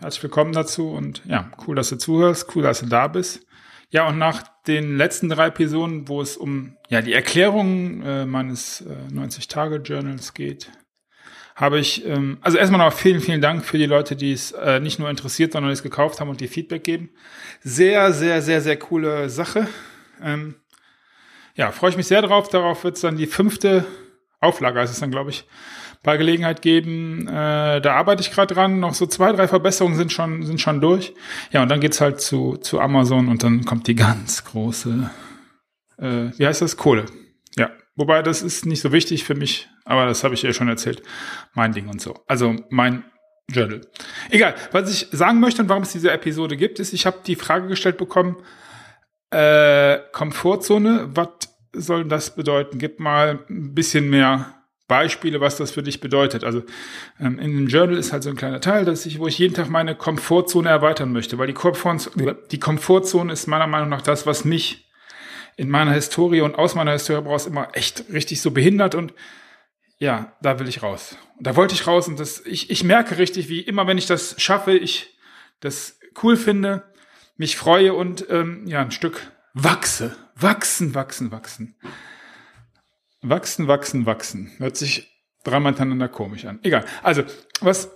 herzlich willkommen dazu und ja, cool, dass du zuhörst, cool, dass du da bist. Ja, und nach den letzten drei Episoden, wo es um ja die Erklärung äh, meines äh, 90-Tage-Journals geht, habe ich, ähm, also erstmal noch vielen, vielen Dank für die Leute, die es äh, nicht nur interessiert, sondern es gekauft haben und die Feedback geben. Sehr, sehr, sehr, sehr coole Sache. Ähm, ja, freue ich mich sehr drauf. Darauf wird es dann die fünfte Auflage, ist es dann, glaube ich, bei Gelegenheit geben. Äh, da arbeite ich gerade dran. Noch so zwei, drei Verbesserungen sind schon, sind schon durch. Ja, und dann geht's halt zu, zu Amazon und dann kommt die ganz große, äh, wie heißt das? Kohle. Ja, wobei das ist nicht so wichtig für mich, aber das habe ich ja schon erzählt. Mein Ding und so. Also mein Journal. Egal, was ich sagen möchte und warum es diese Episode gibt, ist, ich habe die Frage gestellt bekommen, äh, Komfortzone, was soll das bedeuten? Gib mal ein bisschen mehr Beispiele, was das für dich bedeutet. Also ähm, in dem Journal ist halt so ein kleiner Teil, dass ich, wo ich jeden Tag meine Komfortzone erweitern möchte, weil die, Komfortzone, die Komfortzone ist meiner Meinung nach das, was mich in meiner Historie und aus meiner Historie brauchst immer echt richtig so behindert und ja, da will ich raus. Und da wollte ich raus und das, ich, ich merke richtig, wie immer, wenn ich das schaffe, ich das cool finde, mich freue und ähm, ja, ein Stück wachse, wachsen, wachsen, wachsen. Wachsen, wachsen, wachsen. Hört sich dreimal hintereinander komisch an. Egal. Also, was,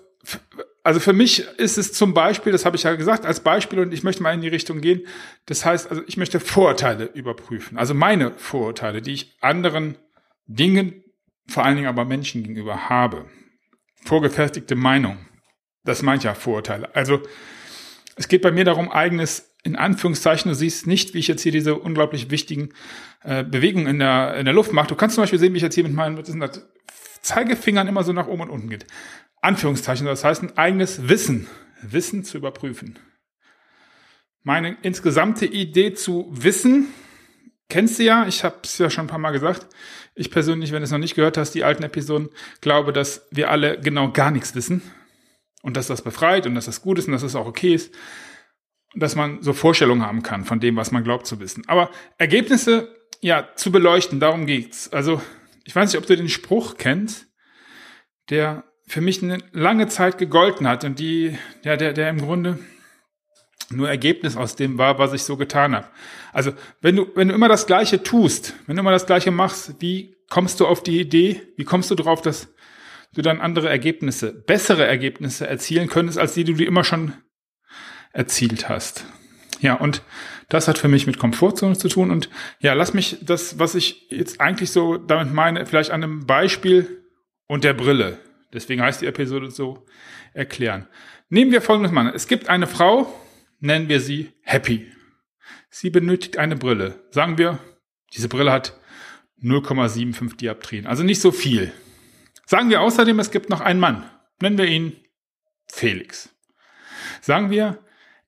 also für mich ist es zum Beispiel, das habe ich ja gesagt, als Beispiel und ich möchte mal in die Richtung gehen. Das heißt, also ich möchte Vorurteile überprüfen. Also meine Vorurteile, die ich anderen Dingen, vor allen Dingen aber Menschen gegenüber habe. Vorgefertigte Meinung. Das meint ja Vorurteile. Also, es geht bei mir darum, eigenes in Anführungszeichen, du siehst nicht, wie ich jetzt hier diese unglaublich wichtigen äh, Bewegungen in der, in der Luft mache. Du kannst zum Beispiel sehen, wie ich jetzt hier mit meinen was ist das, Zeigefingern immer so nach oben und unten geht. Anführungszeichen, das heißt ein eigenes Wissen, Wissen zu überprüfen. Meine insgesamte Idee zu Wissen, kennst du ja, ich habe es ja schon ein paar Mal gesagt. Ich persönlich, wenn du es noch nicht gehört hast, die alten Episoden, glaube, dass wir alle genau gar nichts wissen und dass das befreit und dass das gut ist und dass das auch okay ist dass man so Vorstellungen haben kann von dem, was man glaubt zu wissen. Aber Ergebnisse, ja, zu beleuchten, darum geht's. Also, ich weiß nicht, ob du den Spruch kennst, der für mich eine lange Zeit gegolten hat und die, ja, der, der im Grunde nur Ergebnis aus dem war, was ich so getan habe. Also, wenn du, wenn du immer das Gleiche tust, wenn du immer das Gleiche machst, wie kommst du auf die Idee, wie kommst du darauf, dass du dann andere Ergebnisse, bessere Ergebnisse erzielen könntest, als die, die du immer schon erzielt hast. Ja, und das hat für mich mit Komfortzone zu tun. Und ja, lass mich das, was ich jetzt eigentlich so damit meine, vielleicht an einem Beispiel und der Brille. Deswegen heißt die Episode so erklären. Nehmen wir folgendes mal. Es gibt eine Frau, nennen wir sie Happy. Sie benötigt eine Brille. Sagen wir, diese Brille hat 0,75 Dioptrien, also nicht so viel. Sagen wir außerdem, es gibt noch einen Mann. Nennen wir ihn Felix. Sagen wir,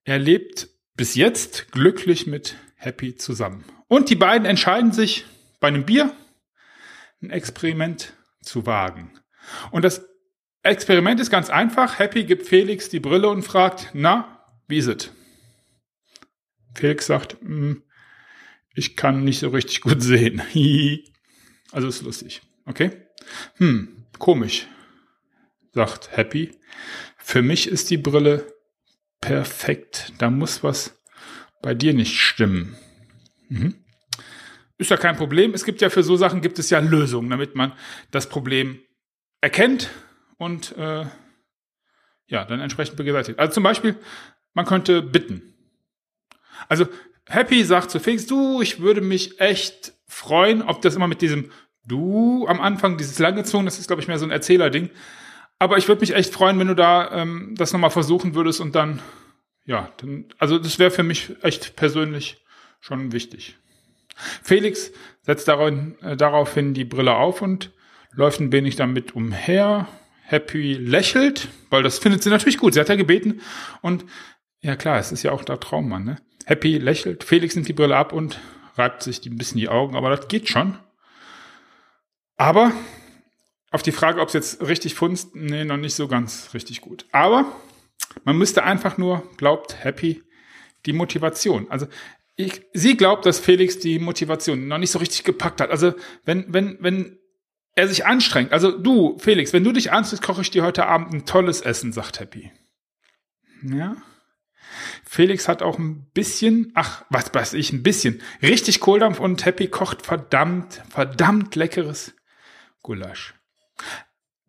er lebt bis jetzt glücklich mit Happy zusammen. Und die beiden entscheiden sich bei einem Bier ein Experiment zu wagen. Und das Experiment ist ganz einfach. Happy gibt Felix die Brille und fragt, na, wie ist es? Felix sagt, hm, ich kann nicht so richtig gut sehen. also ist lustig. Okay? Hm, komisch, sagt Happy. Für mich ist die Brille perfekt. Da muss was bei dir nicht stimmen. Mhm. Ist ja kein Problem. Es gibt ja für so Sachen gibt es ja Lösungen, damit man das Problem erkennt und äh, ja, dann entsprechend beseitigt. Also zum Beispiel, man könnte bitten. Also Happy sagt zu Felix, du, ich würde mich echt freuen, ob das immer mit diesem Du am Anfang, dieses langgezogen, das ist, glaube ich, mehr so ein Erzählerding. Aber ich würde mich echt freuen, wenn du da ähm, das nochmal versuchen würdest und dann, ja, dann, also das wäre für mich echt persönlich schon wichtig. Felix setzt darin, äh, daraufhin die Brille auf und läuft ein wenig damit umher. Happy lächelt, weil das findet sie natürlich gut. Sie hat ja gebeten und ja klar, es ist ja auch der Traummann, ne? Happy lächelt, Felix nimmt die Brille ab und reibt sich ein bisschen die Augen, aber das geht schon. Aber auf die Frage, ob es jetzt richtig funzt, nee, noch nicht so ganz richtig gut. Aber man müsste einfach nur, glaubt Happy, die Motivation. Also ich, sie glaubt, dass Felix die Motivation noch nicht so richtig gepackt hat. Also wenn, wenn, wenn er sich anstrengt, also du, Felix, wenn du dich anstrengst, koche ich dir heute Abend ein tolles Essen, sagt Happy. Ja. Felix hat auch ein bisschen, ach, was weiß ich, ein bisschen, richtig Kohldampf und Happy kocht verdammt, verdammt leckeres Gulasch.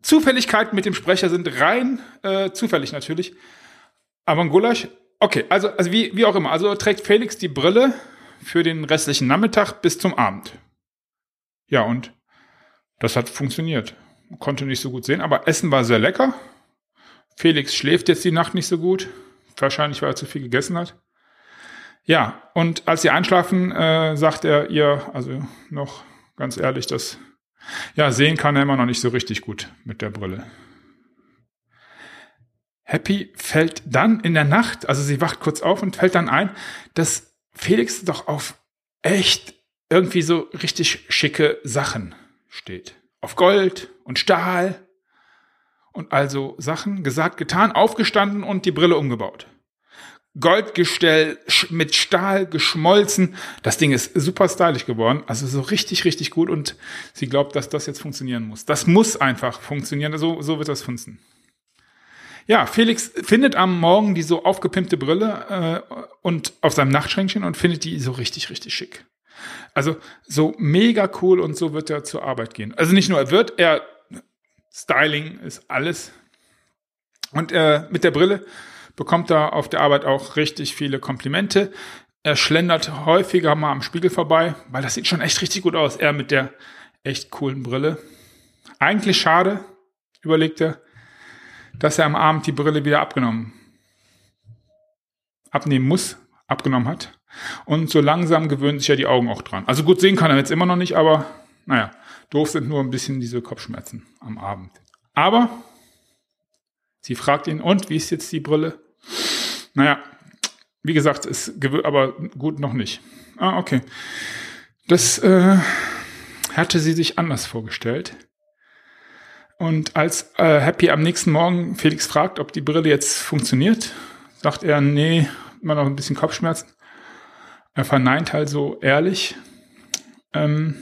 Zufälligkeiten mit dem Sprecher sind rein äh, zufällig natürlich. Aber ein Gulasch, okay, also, also wie, wie auch immer. Also trägt Felix die Brille für den restlichen Nachmittag bis zum Abend. Ja, und das hat funktioniert. Konnte nicht so gut sehen, aber Essen war sehr lecker. Felix schläft jetzt die Nacht nicht so gut. Wahrscheinlich, weil er zu viel gegessen hat. Ja, und als sie einschlafen, äh, sagt er ihr, also noch ganz ehrlich, dass ja, sehen kann er immer noch nicht so richtig gut mit der Brille. Happy fällt dann in der Nacht, also sie wacht kurz auf und fällt dann ein, dass Felix doch auf echt irgendwie so richtig schicke Sachen steht. Auf Gold und Stahl und also Sachen gesagt, getan, aufgestanden und die Brille umgebaut. Goldgestell mit Stahl geschmolzen. Das Ding ist super stylisch geworden. Also so richtig, richtig gut. Und sie glaubt, dass das jetzt funktionieren muss. Das muss einfach funktionieren. So, so wird das funzen. Ja, Felix findet am Morgen die so aufgepimpte Brille äh, und auf seinem Nachtschränkchen und findet die so richtig, richtig schick. Also so mega cool und so wird er zur Arbeit gehen. Also nicht nur er wird, er Styling ist alles. Und äh, mit der Brille bekommt er auf der Arbeit auch richtig viele Komplimente. Er schlendert häufiger mal am Spiegel vorbei, weil das sieht schon echt richtig gut aus. Er mit der echt coolen Brille. Eigentlich schade, überlegt er, dass er am Abend die Brille wieder abgenommen, abnehmen muss, abgenommen hat. Und so langsam gewöhnen sich ja die Augen auch dran. Also gut sehen kann er jetzt immer noch nicht, aber naja, doof sind nur ein bisschen diese Kopfschmerzen am Abend. Aber sie fragt ihn, und wie ist jetzt die Brille? Naja, wie gesagt, ist aber gut noch nicht. Ah, okay. Das äh, hatte sie sich anders vorgestellt. Und als äh, Happy am nächsten Morgen Felix fragt, ob die Brille jetzt funktioniert, sagt er, nee, immer noch ein bisschen Kopfschmerzen. Er verneint halt so ehrlich. Ähm,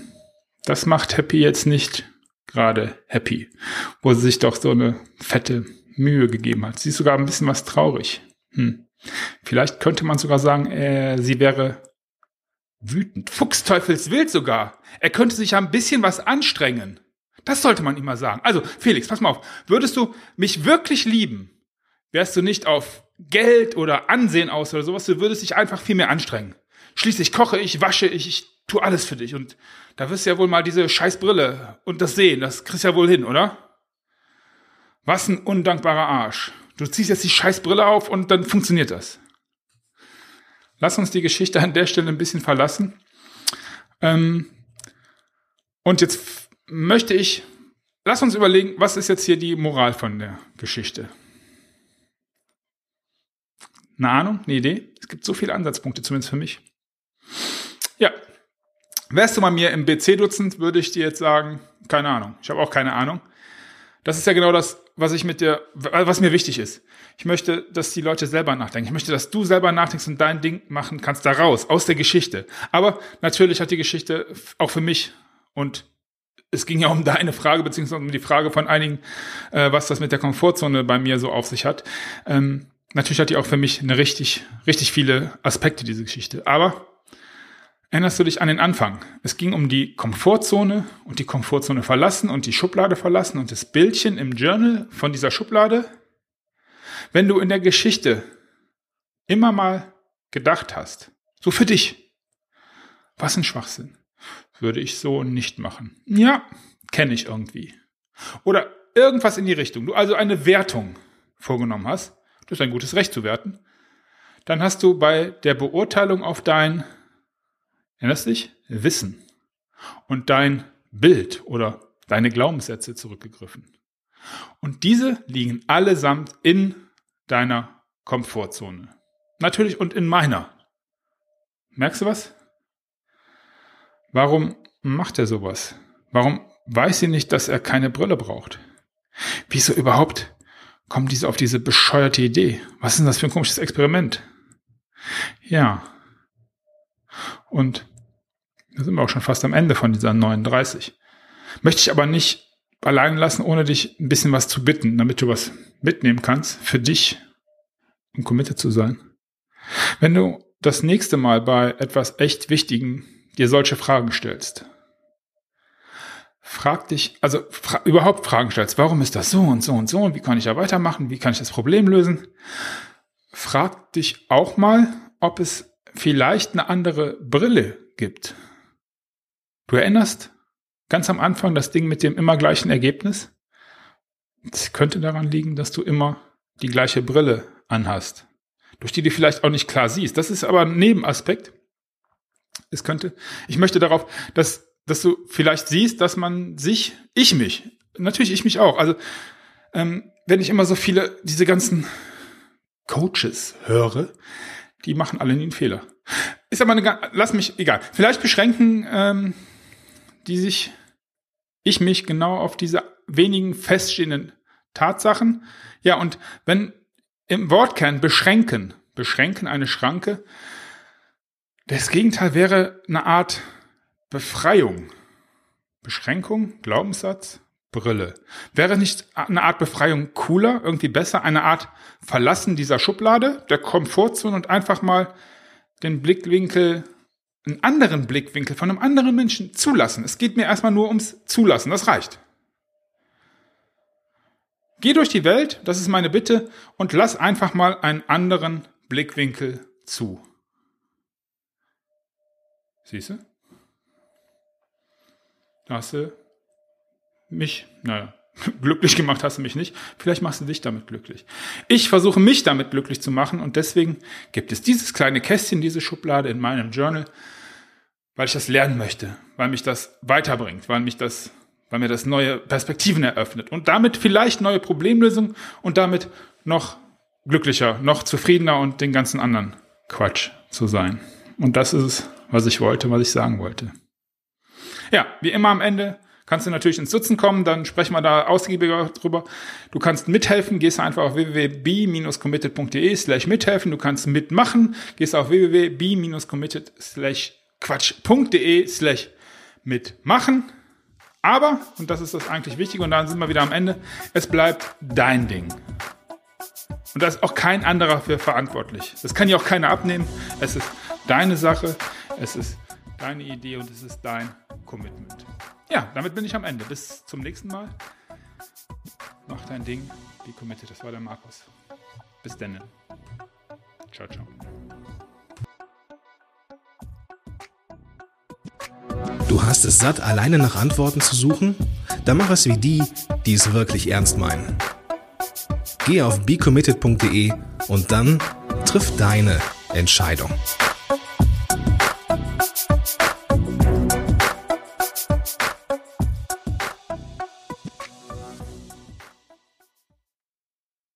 das macht Happy jetzt nicht gerade happy, wo sie sich doch so eine fette Mühe gegeben hat. Sie ist sogar ein bisschen was traurig. Hm. Vielleicht könnte man sogar sagen, äh, sie wäre wütend. Fuchsteufelswild sogar. Er könnte sich ja ein bisschen was anstrengen. Das sollte man immer sagen. Also, Felix, pass mal auf. Würdest du mich wirklich lieben, wärst du nicht auf Geld oder Ansehen aus oder sowas, du würdest dich einfach viel mehr anstrengen. Schließlich koche ich, wasche ich, ich tue alles für dich. Und da wirst du ja wohl mal diese scheiß Brille und das sehen, das kriegst du ja wohl hin, oder? Was ein undankbarer Arsch. Du ziehst jetzt die Scheißbrille auf und dann funktioniert das. Lass uns die Geschichte an der Stelle ein bisschen verlassen. Ähm, und jetzt möchte ich, lass uns überlegen, was ist jetzt hier die Moral von der Geschichte? Eine Ahnung, eine Idee? Es gibt so viele Ansatzpunkte, zumindest für mich. Ja, wärst du mal mir im BC-Dutzend, würde ich dir jetzt sagen, keine Ahnung. Ich habe auch keine Ahnung. Das ist ja genau das, was ich mit dir, was mir wichtig ist. Ich möchte, dass die Leute selber nachdenken. Ich möchte, dass du selber nachdenkst und dein Ding machen kannst da raus, aus der Geschichte. Aber natürlich hat die Geschichte auch für mich und es ging ja um deine Frage, beziehungsweise um die Frage von einigen, äh, was das mit der Komfortzone bei mir so auf sich hat. Ähm, natürlich hat die auch für mich eine richtig, richtig viele Aspekte, diese Geschichte. Aber Erinnerst du dich an den Anfang? Es ging um die Komfortzone und die Komfortzone verlassen und die Schublade verlassen und das Bildchen im Journal von dieser Schublade. Wenn du in der Geschichte immer mal gedacht hast, so für dich, was ein Schwachsinn, würde ich so nicht machen. Ja, kenne ich irgendwie. Oder irgendwas in die Richtung. Du also eine Wertung vorgenommen hast, das ist ein gutes Recht zu werten, dann hast du bei der Beurteilung auf dein erinnerst dich? Wissen und dein Bild oder deine Glaubenssätze zurückgegriffen. Und diese liegen allesamt in deiner Komfortzone. Natürlich und in meiner. Merkst du was? Warum macht er sowas? Warum weiß sie nicht, dass er keine Brille braucht? Wieso überhaupt kommt diese auf diese bescheuerte Idee? Was ist denn das für ein komisches Experiment? Ja. Und da sind wir auch schon fast am Ende von dieser 39. Möchte ich aber nicht allein lassen, ohne dich ein bisschen was zu bitten, damit du was mitnehmen kannst für dich, um committed zu sein. Wenn du das nächste Mal bei etwas echt Wichtigen dir solche Fragen stellst, frag dich, also fra überhaupt Fragen stellst, warum ist das so und so und so und wie kann ich da weitermachen, wie kann ich das Problem lösen, frag dich auch mal, ob es vielleicht eine andere Brille gibt. Du erinnerst ganz am Anfang das Ding mit dem immer gleichen Ergebnis? Es könnte daran liegen, dass du immer die gleiche Brille anhast, durch die du vielleicht auch nicht klar siehst. Das ist aber ein Nebenaspekt. Es könnte, ich möchte darauf, dass, dass du vielleicht siehst, dass man sich, ich mich, natürlich ich mich auch, also ähm, wenn ich immer so viele, diese ganzen Coaches höre, die machen alle einen Fehler. Ist aber eine, lass mich, egal. Vielleicht beschränken ähm, die sich, ich mich genau auf diese wenigen feststehenden Tatsachen. Ja, und wenn im Wortkern beschränken, beschränken eine Schranke, das Gegenteil wäre eine Art Befreiung. Beschränkung, Glaubenssatz, Brille. Wäre nicht eine Art Befreiung cooler, irgendwie besser, eine Art Verlassen dieser Schublade, der Komfortzone und einfach mal den Blickwinkel, einen anderen Blickwinkel von einem anderen Menschen zulassen. Es geht mir erstmal nur ums Zulassen, das reicht. Geh durch die Welt, das ist meine Bitte, und lass einfach mal einen anderen Blickwinkel zu. Siehst du? Du mich, naja, glücklich gemacht hast du mich nicht. Vielleicht machst du dich damit glücklich. Ich versuche mich damit glücklich zu machen und deswegen gibt es dieses kleine Kästchen, diese Schublade in meinem Journal, weil ich das lernen möchte, weil mich das weiterbringt, weil mich das, weil mir das neue Perspektiven eröffnet und damit vielleicht neue Problemlösungen und damit noch glücklicher, noch zufriedener und den ganzen anderen Quatsch zu sein. Und das ist es, was ich wollte, was ich sagen wollte. Ja, wie immer am Ende kannst du natürlich ins Sitzen kommen, dann sprechen wir da ausgiebiger drüber. Du kannst mithelfen, gehst einfach auf www.b-committed.de slash mithelfen. Du kannst mitmachen, gehst auf www.b-committed slash quatsch.de slash mitmachen. Aber, und das ist das eigentlich Wichtige, und dann sind wir wieder am Ende, es bleibt dein Ding. Und da ist auch kein anderer für verantwortlich. Das kann ja auch keiner abnehmen. Es ist deine Sache, es ist deine Idee und es ist dein Commitment. Ja, damit bin ich am Ende. Bis zum nächsten Mal. Mach dein Ding. Be committed. Das war der Markus. Bis dann. Ciao, ciao. Du hast es satt, alleine nach Antworten zu suchen? Dann mach es wie die, die es wirklich ernst meinen. Geh auf becommitted.de und dann triff deine Entscheidung.